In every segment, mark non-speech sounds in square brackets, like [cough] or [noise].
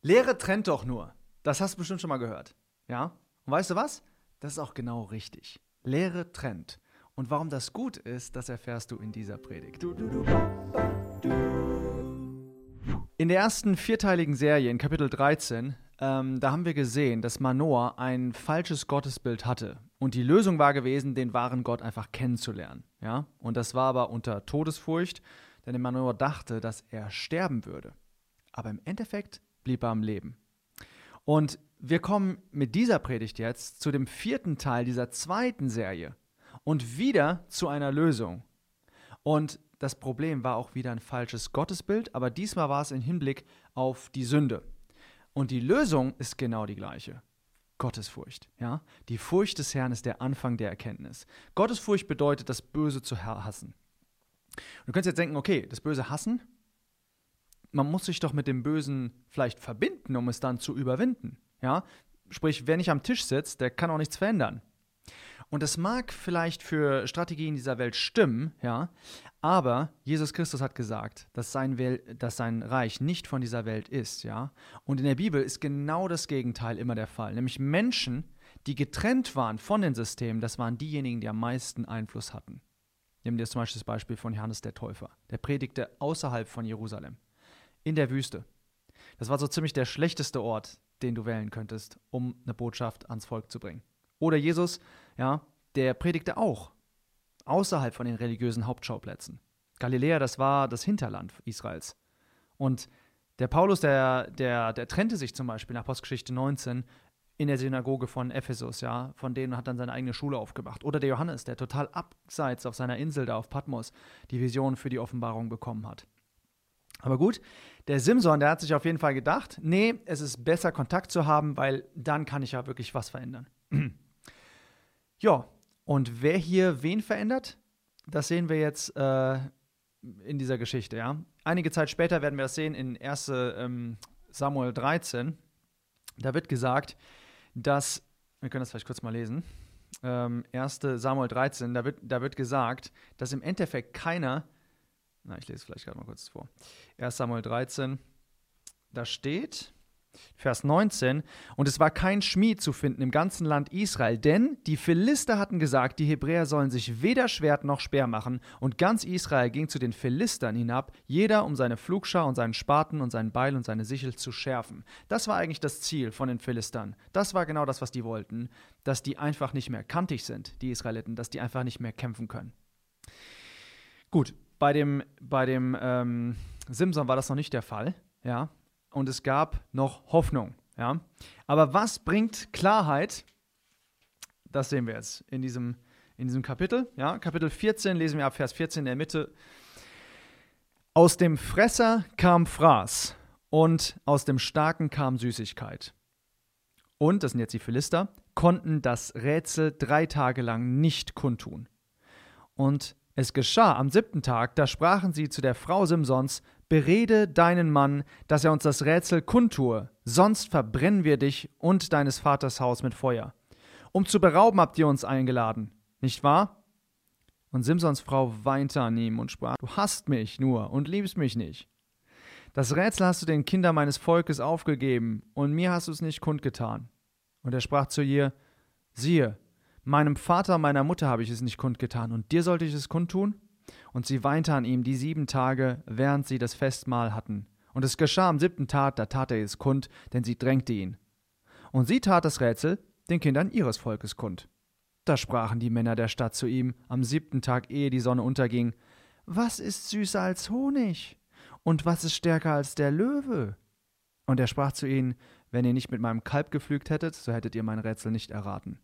Lehre trennt doch nur. Das hast du bestimmt schon mal gehört. Ja? Und weißt du was? Das ist auch genau richtig. Lehre trennt. Und warum das gut ist, das erfährst du in dieser Predigt. In der ersten vierteiligen Serie, in Kapitel 13, ähm, da haben wir gesehen, dass Manoah ein falsches Gottesbild hatte. Und die Lösung war gewesen, den wahren Gott einfach kennenzulernen. Ja? Und das war aber unter Todesfurcht, denn Manoah dachte, dass er sterben würde. Aber im Endeffekt blieb er am Leben. Und wir kommen mit dieser Predigt jetzt zu dem vierten Teil dieser zweiten Serie und wieder zu einer Lösung. Und das Problem war auch wieder ein falsches Gottesbild, aber diesmal war es im Hinblick auf die Sünde. Und die Lösung ist genau die gleiche. Gottesfurcht, ja? Die Furcht des Herrn ist der Anfang der Erkenntnis. Gottesfurcht bedeutet, das Böse zu hassen. Du könntest jetzt denken, okay, das Böse hassen, man muss sich doch mit dem Bösen vielleicht verbinden, um es dann zu überwinden. Ja? Sprich, wer nicht am Tisch sitzt, der kann auch nichts verändern. Und das mag vielleicht für Strategien dieser Welt stimmen, ja, aber Jesus Christus hat gesagt, dass sein, Wel dass sein Reich nicht von dieser Welt ist, ja. Und in der Bibel ist genau das Gegenteil immer der Fall. Nämlich Menschen, die getrennt waren von den Systemen, das waren diejenigen, die am meisten Einfluss hatten. Nehmen wir zum Beispiel das Beispiel von Johannes der Täufer. Der predigte außerhalb von Jerusalem in der Wüste. Das war so ziemlich der schlechteste Ort, den du wählen könntest, um eine Botschaft ans Volk zu bringen. Oder Jesus, ja, der predigte auch außerhalb von den religiösen Hauptschauplätzen. Galiläa, das war das Hinterland Israels. Und der Paulus, der, der, der trennte sich zum Beispiel nach Postgeschichte 19 in der Synagoge von Ephesus, ja, von denen hat dann seine eigene Schule aufgemacht. Oder der Johannes, der total abseits auf seiner Insel da auf Patmos die Vision für die Offenbarung bekommen hat. Aber gut, der Simson, der hat sich auf jeden Fall gedacht, nee, es ist besser Kontakt zu haben, weil dann kann ich ja wirklich was verändern. [clears throat] ja, und wer hier wen verändert, das sehen wir jetzt äh, in dieser Geschichte, ja. Einige Zeit später werden wir das sehen in 1. Ähm, Samuel 13. Da wird gesagt, dass, wir können das vielleicht kurz mal lesen, ähm, 1. Samuel 13, da wird, da wird gesagt, dass im Endeffekt keiner na, ich lese vielleicht gerade mal kurz vor. 1 Samuel 13, da steht, Vers 19, und es war kein Schmied zu finden im ganzen Land Israel, denn die Philister hatten gesagt, die Hebräer sollen sich weder Schwert noch Speer machen, und ganz Israel ging zu den Philistern hinab, jeder um seine Flugschar und seinen Spaten und seinen Beil und seine Sichel zu schärfen. Das war eigentlich das Ziel von den Philistern. Das war genau das, was die wollten, dass die einfach nicht mehr kantig sind, die Israeliten, dass die einfach nicht mehr kämpfen können. Gut, bei dem, bei dem ähm, Simson war das noch nicht der Fall, ja. Und es gab noch Hoffnung, ja. Aber was bringt Klarheit? Das sehen wir jetzt in diesem, in diesem Kapitel, ja. Kapitel 14 lesen wir ab Vers 14 in der Mitte. Aus dem Fresser kam Fraß und aus dem Starken kam Süßigkeit. Und, das sind jetzt die Philister, konnten das Rätsel drei Tage lang nicht kundtun. Und es geschah am siebten Tag, da sprachen sie zu der Frau Simsons, Berede deinen Mann, dass er uns das Rätsel kundtue, sonst verbrennen wir dich und deines Vaters Haus mit Feuer. Um zu berauben habt ihr uns eingeladen, nicht wahr? Und Simsons Frau weinte an ihm und sprach, Du hast mich nur und liebst mich nicht. Das Rätsel hast du den Kindern meines Volkes aufgegeben, und mir hast du es nicht kundgetan. Und er sprach zu ihr, Siehe, Meinem Vater, meiner Mutter habe ich es nicht kundgetan, und dir sollte ich es kundtun? Und sie weinte an ihm die sieben Tage, während sie das Festmahl hatten. Und es geschah am siebten Tag, da tat er es kund, denn sie drängte ihn. Und sie tat das Rätsel den Kindern ihres Volkes kund. Da sprachen die Männer der Stadt zu ihm am siebten Tag, ehe die Sonne unterging: Was ist süßer als Honig? Und was ist stärker als der Löwe? Und er sprach zu ihnen: Wenn ihr nicht mit meinem Kalb gepflügt hättet, so hättet ihr mein Rätsel nicht erraten.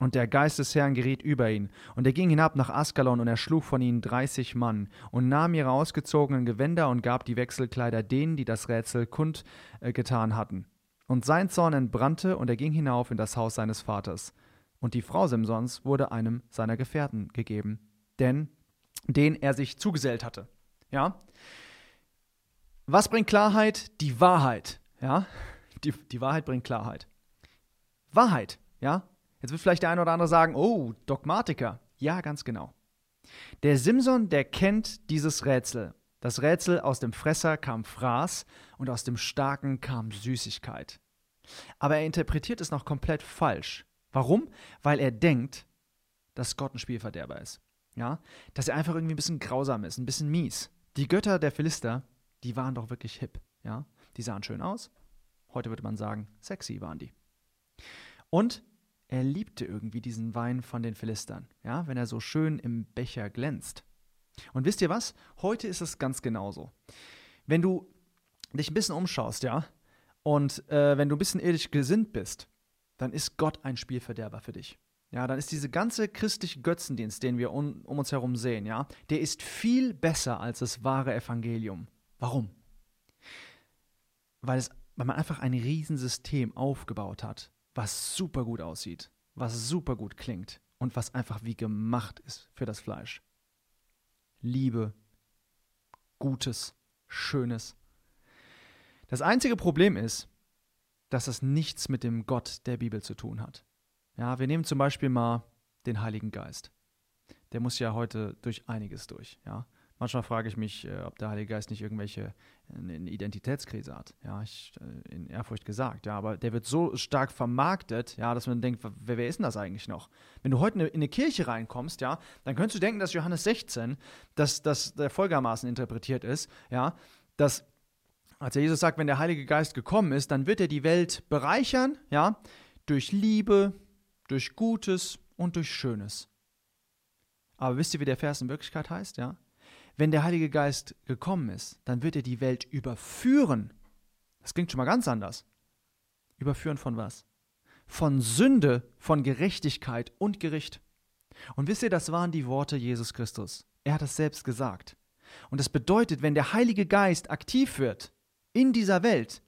Und der Geist des Herrn geriet über ihn. Und er ging hinab nach Askalon und erschlug von ihnen dreißig Mann und nahm ihre ausgezogenen Gewänder und gab die Wechselkleider denen, die das Rätsel kund äh, hatten. Und sein Zorn entbrannte und er ging hinauf in das Haus seines Vaters. Und die Frau Simsons wurde einem seiner Gefährten gegeben, denn den er sich zugesellt hatte. Ja? Was bringt Klarheit? Die Wahrheit. Ja? Die, die Wahrheit bringt Klarheit. Wahrheit. Ja? Jetzt wird vielleicht der eine oder andere sagen, oh, Dogmatiker. Ja, ganz genau. Der Simson, der kennt dieses Rätsel Das Rätsel aus dem Fresser kam Fraß und aus dem Starken kam Süßigkeit. Aber er interpretiert es noch komplett falsch. Warum? Weil er denkt, dass Gott ein Spielverderber ist. Ja? Dass er einfach irgendwie ein bisschen grausam ist, ein bisschen mies. Die Götter der Philister, die waren doch wirklich hip. Ja? Die sahen schön aus. Heute würde man sagen, sexy waren die. Und er liebte irgendwie diesen Wein von den Philistern, ja, wenn er so schön im Becher glänzt. Und wisst ihr was? Heute ist es ganz genauso. Wenn du dich ein bisschen umschaust, ja, und äh, wenn du ein bisschen irdisch gesinnt bist, dann ist Gott ein Spielverderber für dich. Ja, dann ist diese ganze christliche Götzendienst, den wir um, um uns herum sehen, ja, der ist viel besser als das wahre Evangelium. Warum? Weil, es, weil man einfach ein Riesensystem aufgebaut hat, was super gut aussieht, was super gut klingt und was einfach wie gemacht ist für das Fleisch. Liebe, Gutes, Schönes. Das einzige Problem ist, dass es nichts mit dem Gott der Bibel zu tun hat. Ja, wir nehmen zum Beispiel mal den Heiligen Geist. Der muss ja heute durch einiges durch. Ja, manchmal frage ich mich, äh, ob der Heilige Geist nicht irgendwelche eine Identitätskrise hat. Ja, ich, äh, in Ehrfurcht gesagt. Ja, aber der wird so stark vermarktet, ja, dass man denkt, wer, wer ist denn das eigentlich noch? Wenn du heute in eine Kirche reinkommst, ja, dann könntest du denken, dass Johannes 16, dass das folgermaßen interpretiert ist, ja, dass als Jesus sagt, wenn der Heilige Geist gekommen ist, dann wird er die Welt bereichern, ja, durch Liebe, durch Gutes und durch Schönes. Aber wisst ihr, wie der Vers in Wirklichkeit heißt, ja? Wenn der Heilige Geist gekommen ist, dann wird er die Welt überführen. Das klingt schon mal ganz anders. Überführen von was? Von Sünde, von Gerechtigkeit und Gericht. Und wisst ihr, das waren die Worte Jesus Christus. Er hat es selbst gesagt. Und das bedeutet, wenn der Heilige Geist aktiv wird in dieser Welt,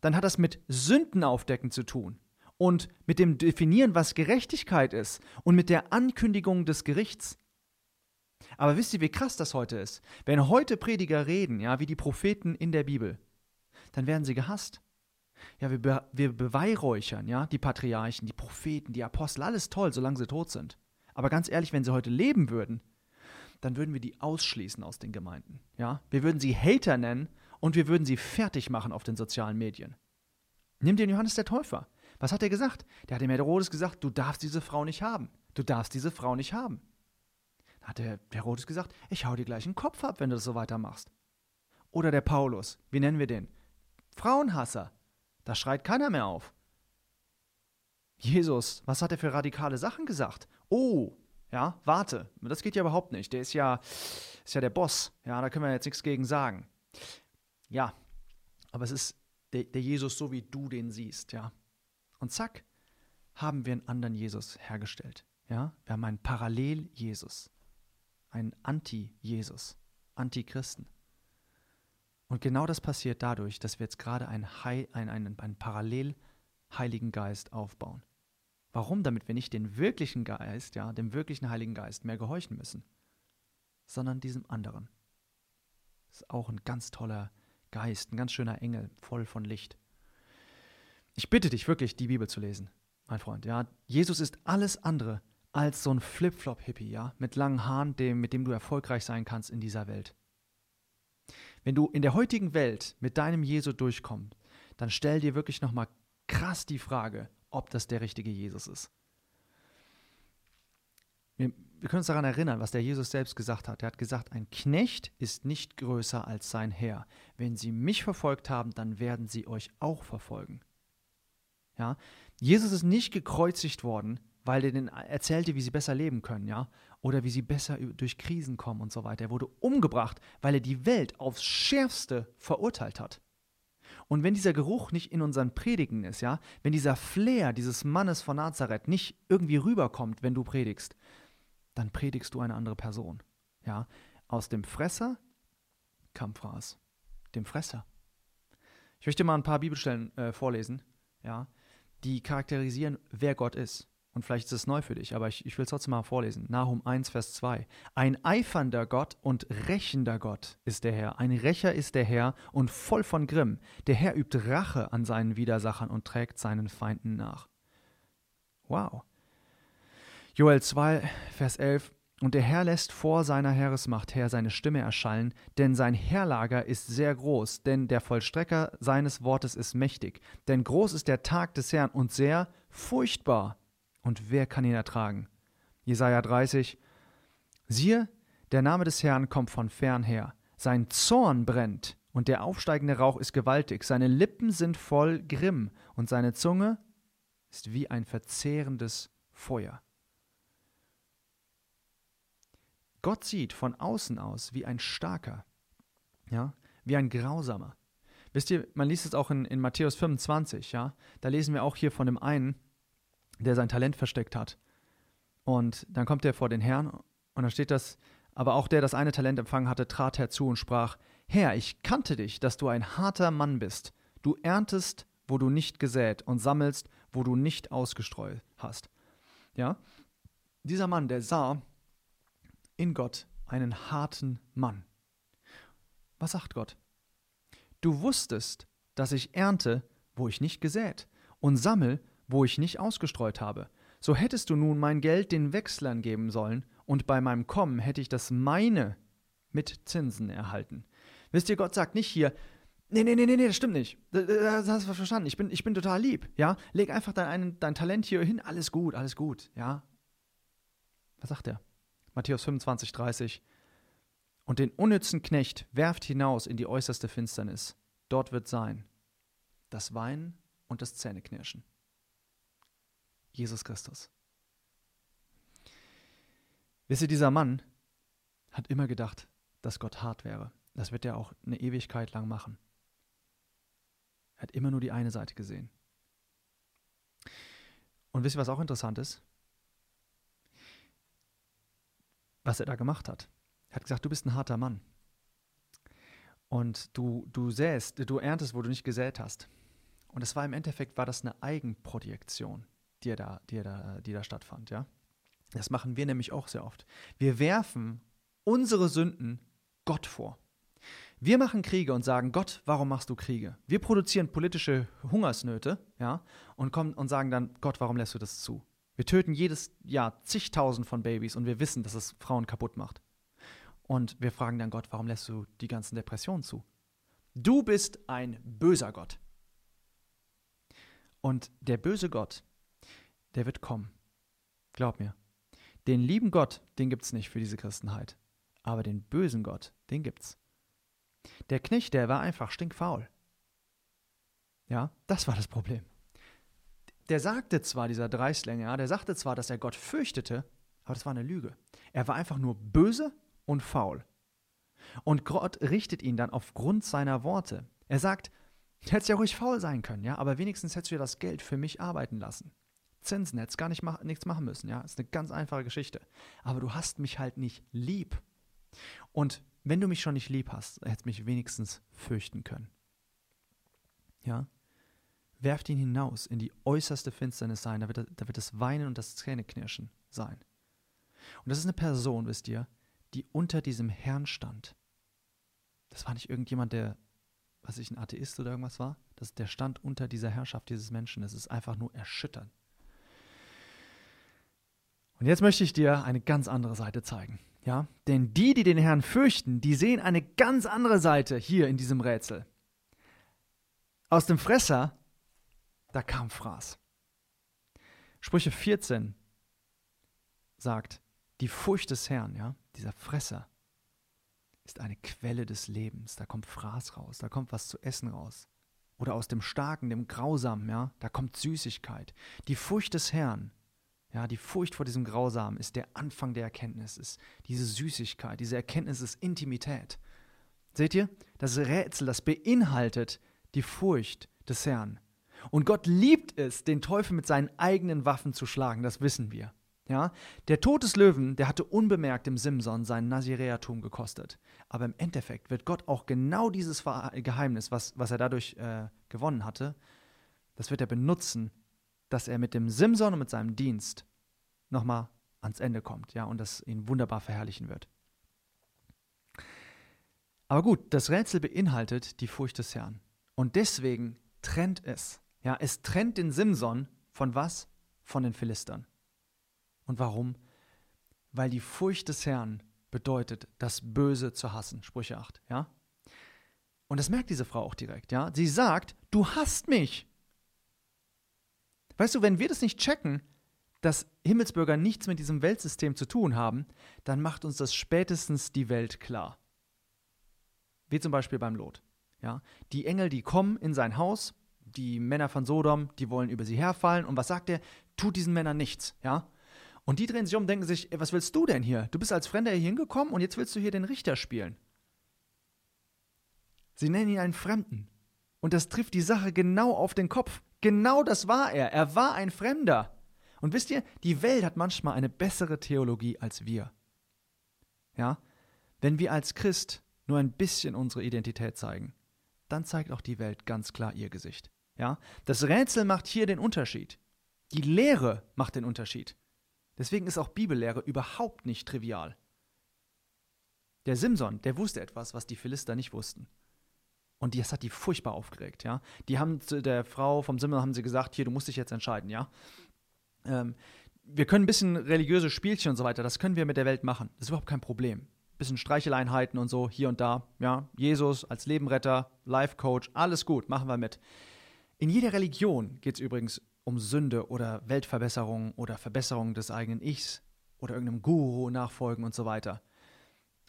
dann hat das mit Sündenaufdecken zu tun und mit dem Definieren, was Gerechtigkeit ist und mit der Ankündigung des Gerichts. Aber wisst ihr, wie krass das heute ist? Wenn heute Prediger reden, ja, wie die Propheten in der Bibel, dann werden sie gehasst. Ja, wir, be wir beweihräuchern, ja, die Patriarchen, die Propheten, die Apostel, alles toll, solange sie tot sind. Aber ganz ehrlich, wenn sie heute leben würden, dann würden wir die ausschließen aus den Gemeinden. Ja? Wir würden sie Hater nennen und wir würden sie fertig machen auf den sozialen Medien. Nimm den Johannes der Täufer. Was hat er gesagt? Der hat dem Herodes gesagt, du darfst diese Frau nicht haben. Du darfst diese Frau nicht haben hat der Herodes gesagt, ich hau dir gleich den Kopf ab, wenn du das so weitermachst. Oder der Paulus, wie nennen wir den? Frauenhasser. Da schreit keiner mehr auf. Jesus, was hat er für radikale Sachen gesagt? Oh, ja, warte, das geht ja überhaupt nicht. Der ist ja, ist ja der Boss. Ja, da können wir jetzt nichts gegen sagen. Ja, aber es ist der, der Jesus, so wie du den siehst, ja. Und zack, haben wir einen anderen Jesus hergestellt. Ja, wir haben einen Parallel-Jesus ein Anti-Jesus, Antichristen. Und genau das passiert dadurch, dass wir jetzt gerade einen, Heil, einen, einen, einen Parallel-Heiligen Geist aufbauen. Warum? Damit wir nicht den wirklichen Geist, ja, dem wirklichen Heiligen Geist mehr gehorchen müssen, sondern diesem anderen. Das ist auch ein ganz toller Geist, ein ganz schöner Engel, voll von Licht. Ich bitte dich wirklich, die Bibel zu lesen, mein Freund. Ja, Jesus ist alles andere als so ein Flip-Flop-Hippie, ja, mit langen Haaren, dem, mit dem du erfolgreich sein kannst in dieser Welt. Wenn du in der heutigen Welt mit deinem Jesu durchkommst, dann stell dir wirklich nochmal krass die Frage, ob das der richtige Jesus ist. Wir, wir können uns daran erinnern, was der Jesus selbst gesagt hat. Er hat gesagt, ein Knecht ist nicht größer als sein Herr. Wenn sie mich verfolgt haben, dann werden sie euch auch verfolgen. Ja? Jesus ist nicht gekreuzigt worden, weil er denen erzählte, wie sie besser leben können, ja, oder wie sie besser durch Krisen kommen und so weiter. Er wurde umgebracht, weil er die Welt aufs Schärfste verurteilt hat. Und wenn dieser Geruch nicht in unseren Predigen ist, ja, wenn dieser Flair dieses Mannes von Nazareth nicht irgendwie rüberkommt, wenn du predigst, dann predigst du eine andere Person, ja. Aus dem Fresser kam Fraß, dem Fresser. Ich möchte mal ein paar Bibelstellen äh, vorlesen, ja, die charakterisieren, wer Gott ist. Und vielleicht ist es neu für dich, aber ich, ich will es trotzdem mal vorlesen. Nahum 1, Vers 2. Ein eifernder Gott und rächender Gott ist der Herr. Ein Rächer ist der Herr und voll von Grimm. Der Herr übt Rache an seinen Widersachern und trägt seinen Feinden nach. Wow. Joel 2, Vers 11. Und der Herr lässt vor seiner Heeresmacht her seine Stimme erschallen, denn sein Heerlager ist sehr groß, denn der Vollstrecker seines Wortes ist mächtig. Denn groß ist der Tag des Herrn und sehr furchtbar. Und wer kann ihn ertragen? Jesaja 30. Siehe, der Name des Herrn kommt von fern her. Sein Zorn brennt und der aufsteigende Rauch ist gewaltig. Seine Lippen sind voll Grimm und seine Zunge ist wie ein verzehrendes Feuer. Gott sieht von außen aus wie ein starker, ja, wie ein grausamer. Wisst ihr, man liest es auch in, in Matthäus 25, ja, da lesen wir auch hier von dem einen, der sein Talent versteckt hat. Und dann kommt er vor den Herrn und da steht das, aber auch der das eine Talent empfangen hatte, trat herzu und sprach, Herr, ich kannte dich, dass du ein harter Mann bist. Du erntest, wo du nicht gesät und sammelst, wo du nicht ausgestreut hast. Ja? Dieser Mann, der sah in Gott einen harten Mann. Was sagt Gott? Du wusstest, dass ich ernte, wo ich nicht gesät, und sammel, wo ich nicht ausgestreut habe. So hättest du nun mein Geld den Wechslern geben sollen, und bei meinem Kommen hätte ich das meine mit Zinsen erhalten. Wisst ihr, Gott sagt nicht hier, nee, nee, nee, nee, das stimmt nicht. Das hast du verstanden. Ich bin, ich bin total lieb, ja. Leg einfach dein, dein Talent hier hin, alles gut, alles gut, ja. Was sagt er? Matthäus 25, 30. Und den unnützen Knecht werft hinaus in die äußerste Finsternis. Dort wird sein das Weinen und das Zähneknirschen. Jesus Christus. Wisst ihr, dieser Mann hat immer gedacht, dass Gott hart wäre. Das wird er auch eine Ewigkeit lang machen. Er hat immer nur die eine Seite gesehen. Und wisst ihr, was auch interessant ist? was er da gemacht hat. Er hat gesagt, du bist ein harter Mann. Und du, du säst, du erntest, wo du nicht gesät hast. Und es war im Endeffekt, war das eine Eigenprojektion, die, da, die, da, die da stattfand, ja. Das machen wir nämlich auch sehr oft. Wir werfen unsere Sünden Gott vor. Wir machen Kriege und sagen, Gott, warum machst du Kriege? Wir produzieren politische Hungersnöte, ja, und kommen und sagen dann, Gott, warum lässt du das zu? Wir töten jedes Jahr zigtausend von Babys und wir wissen, dass es Frauen kaputt macht. Und wir fragen dann Gott, warum lässt du die ganzen Depressionen zu? Du bist ein böser Gott. Und der böse Gott, der wird kommen. Glaub mir. Den lieben Gott, den gibt's nicht für diese Christenheit. Aber den bösen Gott, den gibt's. Der Knecht, der war einfach stinkfaul. Ja, das war das Problem der sagte zwar, dieser Dreistlänge, ja, der sagte zwar, dass er Gott fürchtete, aber das war eine Lüge. Er war einfach nur böse und faul. Und Gott richtet ihn dann aufgrund seiner Worte. Er sagt, hättest ja ruhig faul sein können, ja, aber wenigstens hättest du ja das Geld für mich arbeiten lassen. Zinsen hättest gar nicht mach, nichts machen müssen, ja, ist eine ganz einfache Geschichte. Aber du hast mich halt nicht lieb. Und wenn du mich schon nicht lieb hast, hättest mich wenigstens fürchten können. Ja, werft ihn hinaus in die äußerste Finsternis sein, da wird, da wird das Weinen und das Zähneknirschen sein. Und das ist eine Person, wisst ihr, die unter diesem Herrn stand. Das war nicht irgendjemand, der, was ich, ein Atheist oder irgendwas war. Das, der stand unter dieser Herrschaft dieses Menschen. Das ist einfach nur erschütternd. Und jetzt möchte ich dir eine ganz andere Seite zeigen. Ja? Denn die, die den Herrn fürchten, die sehen eine ganz andere Seite hier in diesem Rätsel. Aus dem Fresser da kam Fraß. Sprüche 14 sagt, die Furcht des Herrn, ja, dieser Fresser, ist eine Quelle des Lebens. Da kommt Fraß raus, da kommt was zu essen raus. Oder aus dem Starken, dem Grausamen, ja, da kommt Süßigkeit. Die Furcht des Herrn, ja, die Furcht vor diesem Grausamen ist der Anfang der Erkenntnis, ist diese Süßigkeit, diese Erkenntnis ist Intimität. Seht ihr? Das Rätsel, das beinhaltet die Furcht des Herrn. Und Gott liebt es, den Teufel mit seinen eigenen Waffen zu schlagen, das wissen wir. Ja? Der Tod des Löwen, der hatte unbemerkt im Simson sein Naziräertum gekostet. Aber im Endeffekt wird Gott auch genau dieses Geheimnis, was, was er dadurch äh, gewonnen hatte, das wird er benutzen, dass er mit dem Simson und mit seinem Dienst nochmal ans Ende kommt, ja, und das ihn wunderbar verherrlichen wird. Aber gut, das Rätsel beinhaltet die Furcht des Herrn. Und deswegen trennt es ja, es trennt den Simson von was? Von den Philistern. Und warum? weil die Furcht des Herrn bedeutet, das Böse zu hassen. Sprüche 8, ja? Und das merkt diese Frau auch direkt, ja? Sie sagt, du hasst mich. Weißt du, wenn wir das nicht checken, dass Himmelsbürger nichts mit diesem Weltsystem zu tun haben, dann macht uns das spätestens die Welt klar. Wie zum Beispiel beim Lot. Ja? Die Engel, die kommen in sein Haus, die Männer von Sodom, die wollen über sie herfallen. Und was sagt er? Tut diesen Männern nichts. Ja? Und die drehen sich um und denken sich, was willst du denn hier? Du bist als Fremder hier hingekommen und jetzt willst du hier den Richter spielen. Sie nennen ihn einen Fremden. Und das trifft die Sache genau auf den Kopf. Genau das war er. Er war ein Fremder. Und wisst ihr, die Welt hat manchmal eine bessere Theologie als wir. Ja? Wenn wir als Christ nur ein bisschen unsere Identität zeigen, dann zeigt auch die Welt ganz klar ihr Gesicht. Ja? Das Rätsel macht hier den Unterschied. Die Lehre macht den Unterschied. Deswegen ist auch Bibellehre überhaupt nicht trivial. Der Simson, der wusste etwas, was die Philister nicht wussten. Und das hat die furchtbar aufgeregt, ja. Die haben zu der Frau vom Simson haben sie gesagt, hier, du musst dich jetzt entscheiden, ja. Ähm, wir können ein bisschen religiöse Spielchen und so weiter, das können wir mit der Welt machen. Das ist überhaupt kein Problem. Ein bisschen Streicheleinheiten und so, hier und da, ja. Jesus als Lebenretter, Life Coach, alles gut, machen wir mit. In jeder Religion geht es übrigens um Sünde oder Weltverbesserung oder Verbesserung des eigenen Ichs oder irgendeinem Guru nachfolgen und so weiter.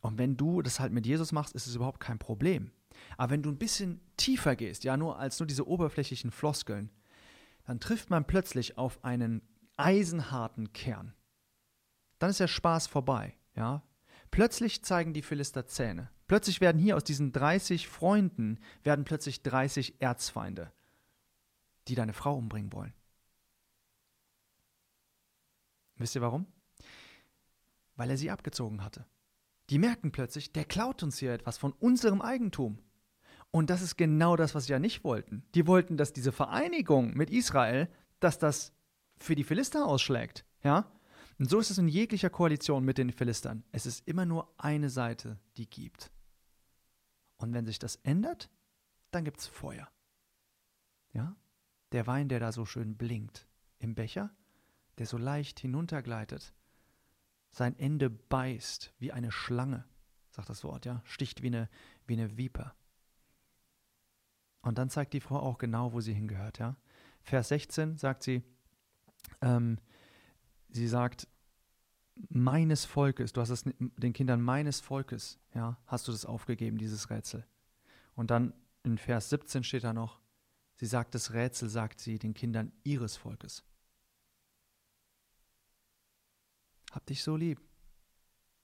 Und wenn du das halt mit Jesus machst, ist es überhaupt kein Problem. Aber wenn du ein bisschen tiefer gehst, ja, nur als nur diese oberflächlichen Floskeln, dann trifft man plötzlich auf einen eisenharten Kern. Dann ist der Spaß vorbei, ja. Plötzlich zeigen die Philister Zähne. Plötzlich werden hier aus diesen 30 Freunden werden plötzlich 30 Erzfeinde, die deine Frau umbringen wollen. Wisst ihr warum? Weil er sie abgezogen hatte. Die merken plötzlich, der klaut uns hier etwas von unserem Eigentum. Und das ist genau das, was sie ja nicht wollten. Die wollten, dass diese Vereinigung mit Israel, dass das für die Philister ausschlägt. Ja? Und so ist es in jeglicher Koalition mit den Philistern. Es ist immer nur eine Seite, die gibt. Und wenn sich das ändert, dann gibt es Feuer. Ja? Der Wein, der da so schön blinkt im Becher, der so leicht hinuntergleitet, sein Ende beißt wie eine Schlange, sagt das Wort, ja, sticht wie eine, wie eine Viper. Und dann zeigt die Frau auch genau, wo sie hingehört, ja. Vers 16 sagt sie, ähm, sie sagt, meines Volkes, du hast es den Kindern meines Volkes, ja, hast du das aufgegeben, dieses Rätsel. Und dann in Vers 17 steht da noch, sie sagt, das Rätsel sagt sie den Kindern ihres Volkes. Hab dich so lieb.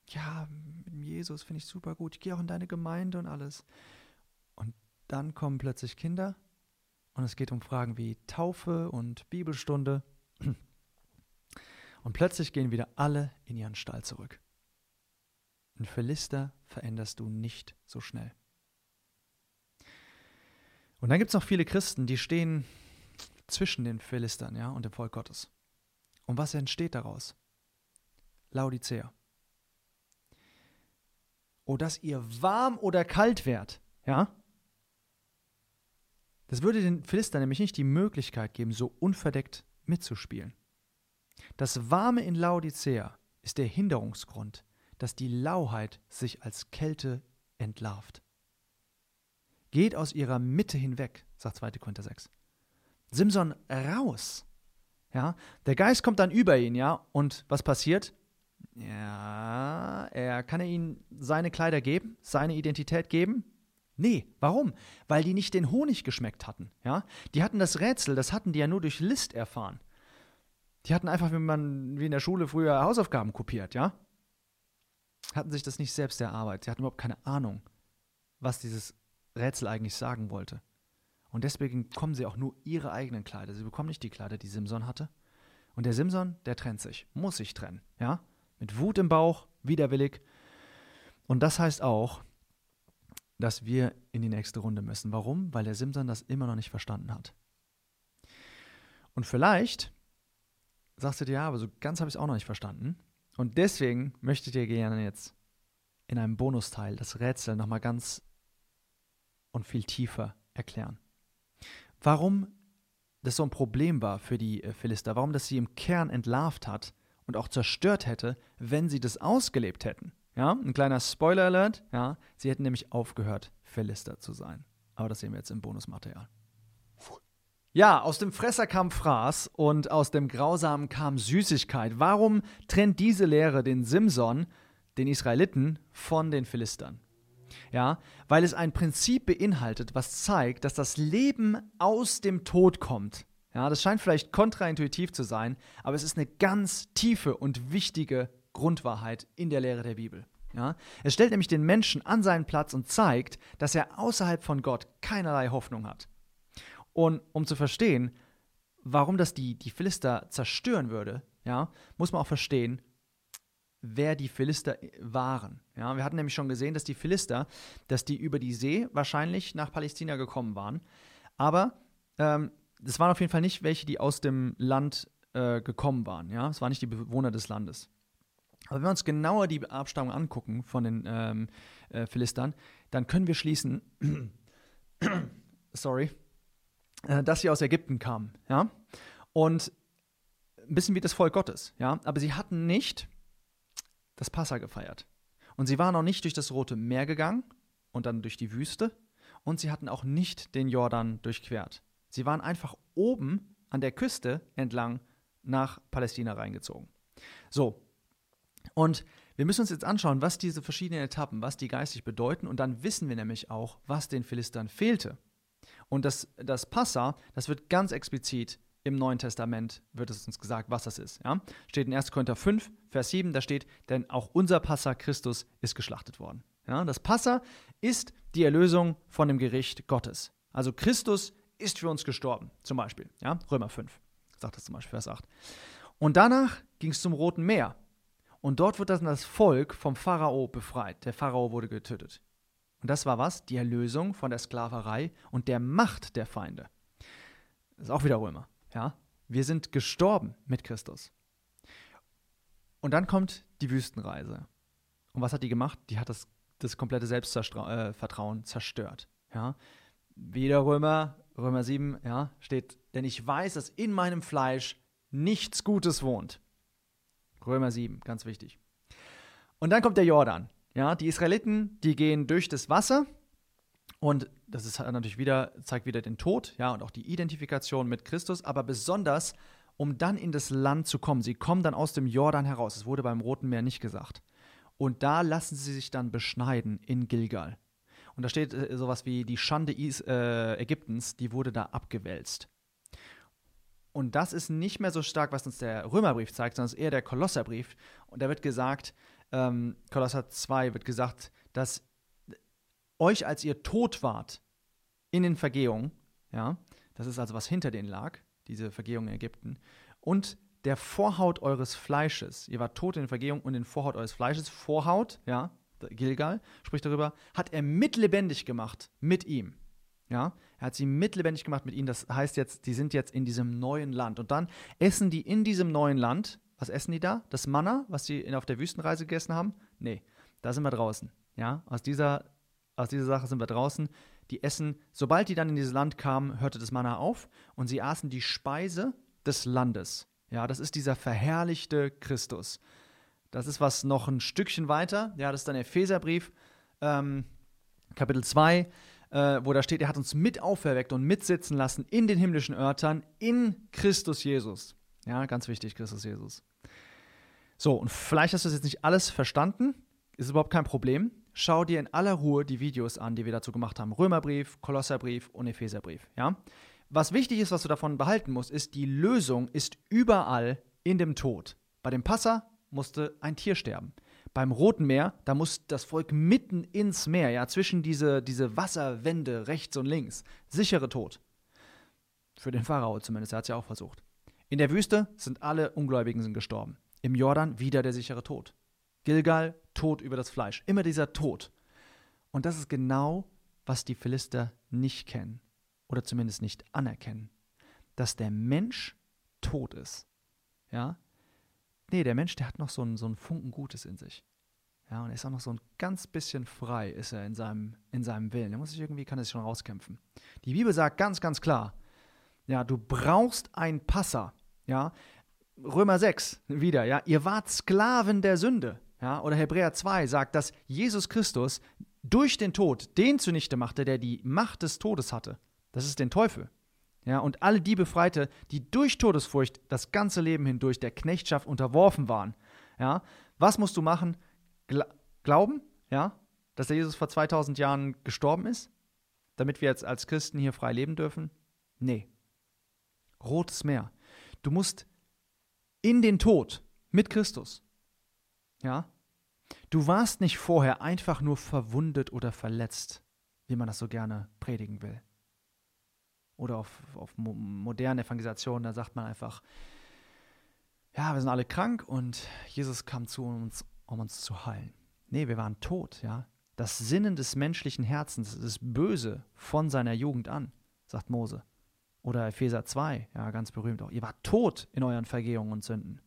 Ja, mit Jesus finde ich super gut. Ich gehe auch in deine Gemeinde und alles. Dann kommen plötzlich Kinder und es geht um Fragen wie Taufe und Bibelstunde. Und plötzlich gehen wieder alle in ihren Stall zurück. Ein Philister veränderst du nicht so schnell. Und dann gibt es noch viele Christen, die stehen zwischen den Philistern ja, und dem Volk Gottes. Und was entsteht daraus? Laodicea. Oh, dass ihr warm oder kalt wärt, ja? Das würde den Philistern nämlich nicht die Möglichkeit geben, so unverdeckt mitzuspielen. Das Warme in Laodicea ist der Hinderungsgrund, dass die Lauheit sich als Kälte entlarvt. Geht aus ihrer Mitte hinweg, sagt 2. Korinther 6. Simson raus. Ja, der Geist kommt dann über ihn, ja, und was passiert? Ja, er kann er ihnen seine Kleider geben, seine Identität geben? Nee, warum? Weil die nicht den Honig geschmeckt hatten, ja? Die hatten das Rätsel, das hatten die ja nur durch List erfahren. Die hatten einfach, wenn man wie in der Schule früher Hausaufgaben kopiert, ja? Hatten sich das nicht selbst erarbeitet. Sie hatten überhaupt keine Ahnung, was dieses Rätsel eigentlich sagen wollte. Und deswegen bekommen sie auch nur ihre eigenen Kleider. Sie bekommen nicht die Kleider, die Simson hatte. Und der Simson, der trennt sich, muss sich trennen, ja? mit Wut im Bauch, widerwillig. Und das heißt auch, dass wir in die nächste Runde müssen. Warum? Weil der Simson das immer noch nicht verstanden hat. Und vielleicht sagst du dir, ja, aber so ganz habe ich es auch noch nicht verstanden. Und deswegen möchte ich dir gerne jetzt in einem Bonusteil das Rätsel nochmal ganz und viel tiefer erklären. Warum das so ein Problem war für die äh, Philister, warum das sie im Kern entlarvt hat und auch zerstört hätte, wenn sie das ausgelebt hätten. Ja, ein kleiner Spoiler Alert, ja, sie hätten nämlich aufgehört, Philister zu sein. Aber das sehen wir jetzt im Bonusmaterial. Ja, aus dem Fresser kam Fraß und aus dem Grausamen kam Süßigkeit. Warum trennt diese Lehre den Simson, den Israeliten, von den Philistern? Ja, weil es ein Prinzip beinhaltet, was zeigt, dass das Leben aus dem Tod kommt. Ja, das scheint vielleicht kontraintuitiv zu sein, aber es ist eine ganz tiefe und wichtige Grundwahrheit in der Lehre der Bibel. Ja, es stellt nämlich den Menschen an seinen Platz und zeigt, dass er außerhalb von Gott keinerlei Hoffnung hat. Und um zu verstehen, warum das die, die Philister zerstören würde, ja, muss man auch verstehen, wer die Philister waren. Ja, wir hatten nämlich schon gesehen, dass die Philister, dass die über die See wahrscheinlich nach Palästina gekommen waren. Aber ähm, das waren auf jeden Fall nicht welche, die aus dem Land äh, gekommen waren. Ja, es waren nicht die Bewohner des Landes. Aber wenn wir uns genauer die Abstammung angucken von den ähm, äh, Philistern, dann können wir schließen, [clears throat] sorry, äh, dass sie aus Ägypten kamen, ja, und ein bisschen wie das Volk Gottes, ja, aber sie hatten nicht das Passa gefeiert. Und sie waren auch nicht durch das Rote Meer gegangen und dann durch die Wüste und sie hatten auch nicht den Jordan durchquert. Sie waren einfach oben an der Küste entlang nach Palästina reingezogen. So, und wir müssen uns jetzt anschauen, was diese verschiedenen Etappen, was die geistig bedeuten und dann wissen wir nämlich auch, was den Philistern fehlte. Und das, das Passa, das wird ganz explizit im Neuen Testament, wird es uns gesagt, was das ist. Ja? Steht in 1. Korinther 5, Vers 7, da steht, denn auch unser Passa Christus ist geschlachtet worden. Ja? Das Passa ist die Erlösung von dem Gericht Gottes. Also Christus ist für uns gestorben, zum Beispiel. Ja? Römer 5, sagt das zum Beispiel, Vers 8. Und danach ging es zum Roten Meer. Und dort wird dann das Volk vom Pharao befreit. Der Pharao wurde getötet. Und das war was? Die Erlösung von der Sklaverei und der Macht der Feinde. Das ist auch wieder Römer. Ja? Wir sind gestorben mit Christus. Und dann kommt die Wüstenreise. Und was hat die gemacht? Die hat das, das komplette Selbstvertrauen äh, zerstört. Ja? Wieder Römer, Römer 7, ja, steht, denn ich weiß, dass in meinem Fleisch nichts Gutes wohnt. Römer 7, ganz wichtig. Und dann kommt der Jordan. Ja, die Israeliten, die gehen durch das Wasser und das ist natürlich wieder, zeigt wieder den Tod, ja, und auch die Identifikation mit Christus, aber besonders, um dann in das Land zu kommen. Sie kommen dann aus dem Jordan heraus. Es wurde beim Roten Meer nicht gesagt. Und da lassen sie sich dann beschneiden in Gilgal. Und da steht äh, sowas wie die Schande Is äh, Ägyptens, die wurde da abgewälzt. Und das ist nicht mehr so stark, was uns der Römerbrief zeigt, sondern es ist eher der Kolosserbrief. Und da wird gesagt, ähm, Kolosser 2 wird gesagt, dass euch, als ihr tot wart in den Vergehungen, ja, das ist also was hinter denen lag, diese Vergehung in Ägypten, und der Vorhaut eures Fleisches, ihr wart tot in den Vergehungen und in Vorhaut eures Fleisches, Vorhaut, ja, Gilgal spricht darüber, hat er mitlebendig gemacht mit ihm. Ja, er hat sie mitlebendig gemacht mit ihnen. Das heißt jetzt, die sind jetzt in diesem neuen Land. Und dann essen die in diesem neuen Land, was essen die da? Das Manna, was sie auf der Wüstenreise gegessen haben? Nee, da sind wir draußen. Ja, aus dieser, aus dieser Sache sind wir draußen. Die essen, sobald die dann in dieses Land kamen, hörte das Manna auf und sie aßen die Speise des Landes. Ja, das ist dieser verherrlichte Christus. Das ist was noch ein Stückchen weiter. Ja, das ist dann Epheserbrief, ähm, Kapitel 2 äh, wo da steht, er hat uns mit auferweckt und mitsitzen lassen in den himmlischen Örtern in Christus Jesus. Ja, ganz wichtig, Christus Jesus. So, und vielleicht hast du das jetzt nicht alles verstanden, ist überhaupt kein Problem. Schau dir in aller Ruhe die Videos an, die wir dazu gemacht haben. Römerbrief, Kolosserbrief und Epheserbrief. Ja? Was wichtig ist, was du davon behalten musst, ist, die Lösung ist überall in dem Tod. Bei dem Passer musste ein Tier sterben beim Roten Meer, da muss das Volk mitten ins Meer, ja, zwischen diese, diese Wasserwände rechts und links. Sichere Tod. Für den Pharao zumindest, er hat es ja auch versucht. In der Wüste sind alle Ungläubigen sind gestorben. Im Jordan wieder der sichere Tod. Gilgal, Tod über das Fleisch. Immer dieser Tod. Und das ist genau, was die Philister nicht kennen. Oder zumindest nicht anerkennen. Dass der Mensch tot ist. Ja, Nee, der Mensch, der hat noch so einen, so einen Funken Gutes in sich. Ja, und er ist auch noch so ein ganz bisschen frei, ist er in seinem, in seinem Willen. Er muss sich irgendwie, kann er sich schon rauskämpfen. Die Bibel sagt ganz, ganz klar, ja, du brauchst ein Passer. Ja, Römer 6 wieder, ja, ihr wart Sklaven der Sünde. Ja, oder Hebräer 2 sagt, dass Jesus Christus durch den Tod den zunichte machte, der die Macht des Todes hatte. Das ist den Teufel. Ja, und alle die befreite, die durch Todesfurcht das ganze Leben hindurch der Knechtschaft unterworfen waren. Ja, was musst du machen? Gla glauben, ja, dass der Jesus vor 2000 Jahren gestorben ist, damit wir jetzt als Christen hier frei leben dürfen? Nee. Rotes Meer. Du musst in den Tod mit Christus. Ja? Du warst nicht vorher einfach nur verwundet oder verletzt, wie man das so gerne predigen will. Oder auf, auf modernen Evangelisationen, da sagt man einfach, ja, wir sind alle krank und Jesus kam zu uns, um uns zu heilen. Nee, wir waren tot, ja. Das Sinnen des menschlichen Herzens ist böse von seiner Jugend an, sagt Mose. Oder Epheser 2, ja, ganz berühmt auch. Ihr wart tot in euren Vergehungen und Sünden.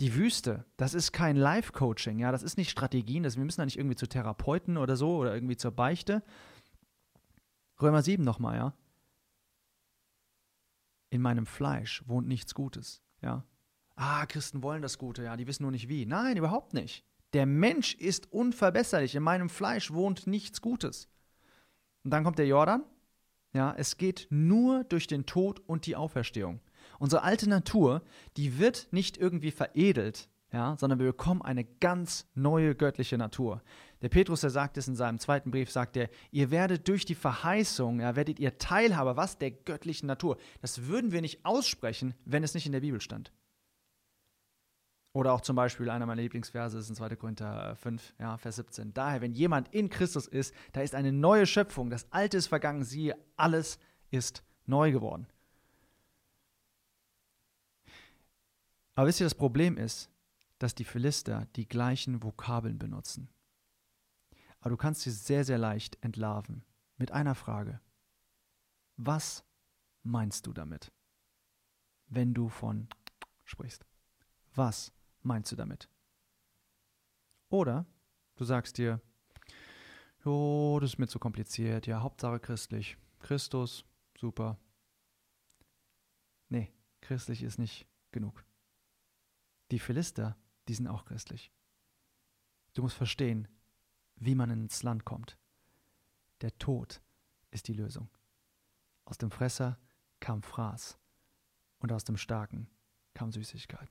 Die Wüste, das ist kein Life-Coaching, ja, das ist nicht Strategien, das, wir müssen da nicht irgendwie zu Therapeuten oder so oder irgendwie zur Beichte. Römer 7 nochmal, ja. In meinem Fleisch wohnt nichts Gutes, ja. Ah, Christen wollen das Gute, ja, die wissen nur nicht wie. Nein, überhaupt nicht. Der Mensch ist unverbesserlich, in meinem Fleisch wohnt nichts Gutes. Und dann kommt der Jordan, ja, es geht nur durch den Tod und die Auferstehung. Unsere alte Natur, die wird nicht irgendwie veredelt, ja, sondern wir bekommen eine ganz neue göttliche Natur. Der Petrus, der sagt es in seinem zweiten Brief, sagt er, ihr werdet durch die Verheißung, ja, werdet ihr Teilhaber, was? Der göttlichen Natur. Das würden wir nicht aussprechen, wenn es nicht in der Bibel stand. Oder auch zum Beispiel einer meiner Lieblingsverse ist in 2. Korinther 5, ja, Vers 17. Daher, wenn jemand in Christus ist, da ist eine neue Schöpfung. Das Alte ist vergangen, siehe, alles ist neu geworden. Aber wisst ihr, das Problem ist, dass die Philister die gleichen Vokabeln benutzen. Aber du kannst sie sehr, sehr leicht entlarven mit einer Frage. Was meinst du damit, wenn du von sprichst? Was meinst du damit? Oder du sagst dir, jo, das ist mir zu kompliziert, ja, Hauptsache christlich. Christus, super. Nee, christlich ist nicht genug. Die Philister, die sind auch christlich. Du musst verstehen, wie man ins Land kommt. Der Tod ist die Lösung. Aus dem Fresser kam Fraß und aus dem Starken kam Süßigkeit.